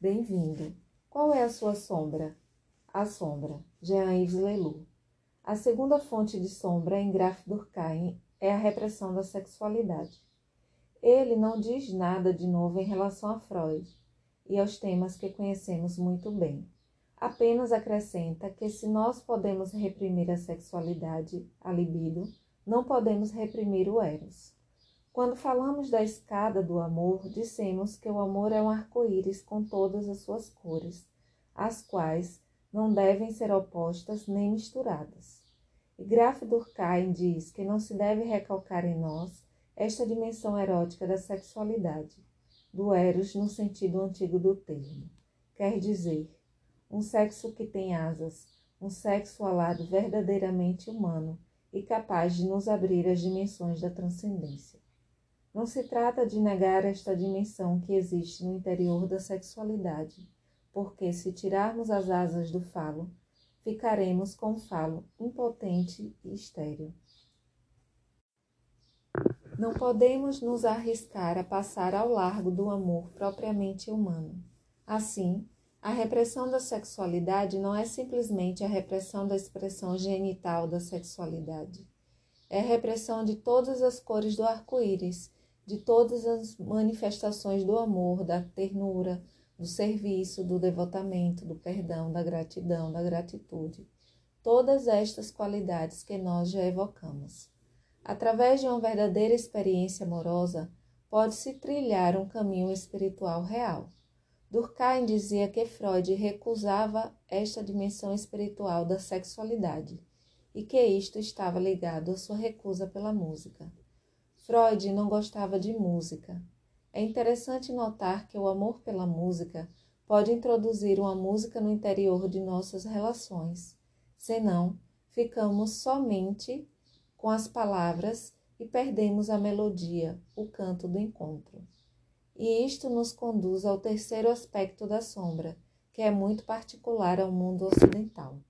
Bem-vindo. Qual é a sua sombra? A sombra. Jean-Yves Leloup. A segunda fonte de sombra em Graf Durkheim é a repressão da sexualidade. Ele não diz nada de novo em relação a Freud e aos temas que conhecemos muito bem. Apenas acrescenta que se nós podemos reprimir a sexualidade, a libido, não podemos reprimir o eros. Quando falamos da escada do amor, dissemos que o amor é um arco-íris com todas as suas cores, as quais não devem ser opostas nem misturadas. E Graf Durkheim diz que não se deve recalcar em nós esta dimensão erótica da sexualidade, do eros no sentido antigo do termo. Quer dizer, um sexo que tem asas, um sexo alado verdadeiramente humano e capaz de nos abrir as dimensões da transcendência. Não se trata de negar esta dimensão que existe no interior da sexualidade, porque se tirarmos as asas do falo, ficaremos com o falo impotente e estéril. Não podemos nos arriscar a passar ao largo do amor propriamente humano. Assim, a repressão da sexualidade não é simplesmente a repressão da expressão genital da sexualidade. É a repressão de todas as cores do arco-íris, de todas as manifestações do amor, da ternura, do serviço, do devotamento, do perdão, da gratidão, da gratitude. Todas estas qualidades que nós já evocamos. Através de uma verdadeira experiência amorosa, pode-se trilhar um caminho espiritual real. Durkheim dizia que Freud recusava esta dimensão espiritual da sexualidade e que isto estava ligado à sua recusa pela música. Freud não gostava de música. É interessante notar que o amor pela música pode introduzir uma música no interior de nossas relações, senão ficamos somente com as palavras e perdemos a melodia, o canto do encontro. E isto nos conduz ao terceiro aspecto da sombra, que é muito particular ao mundo ocidental.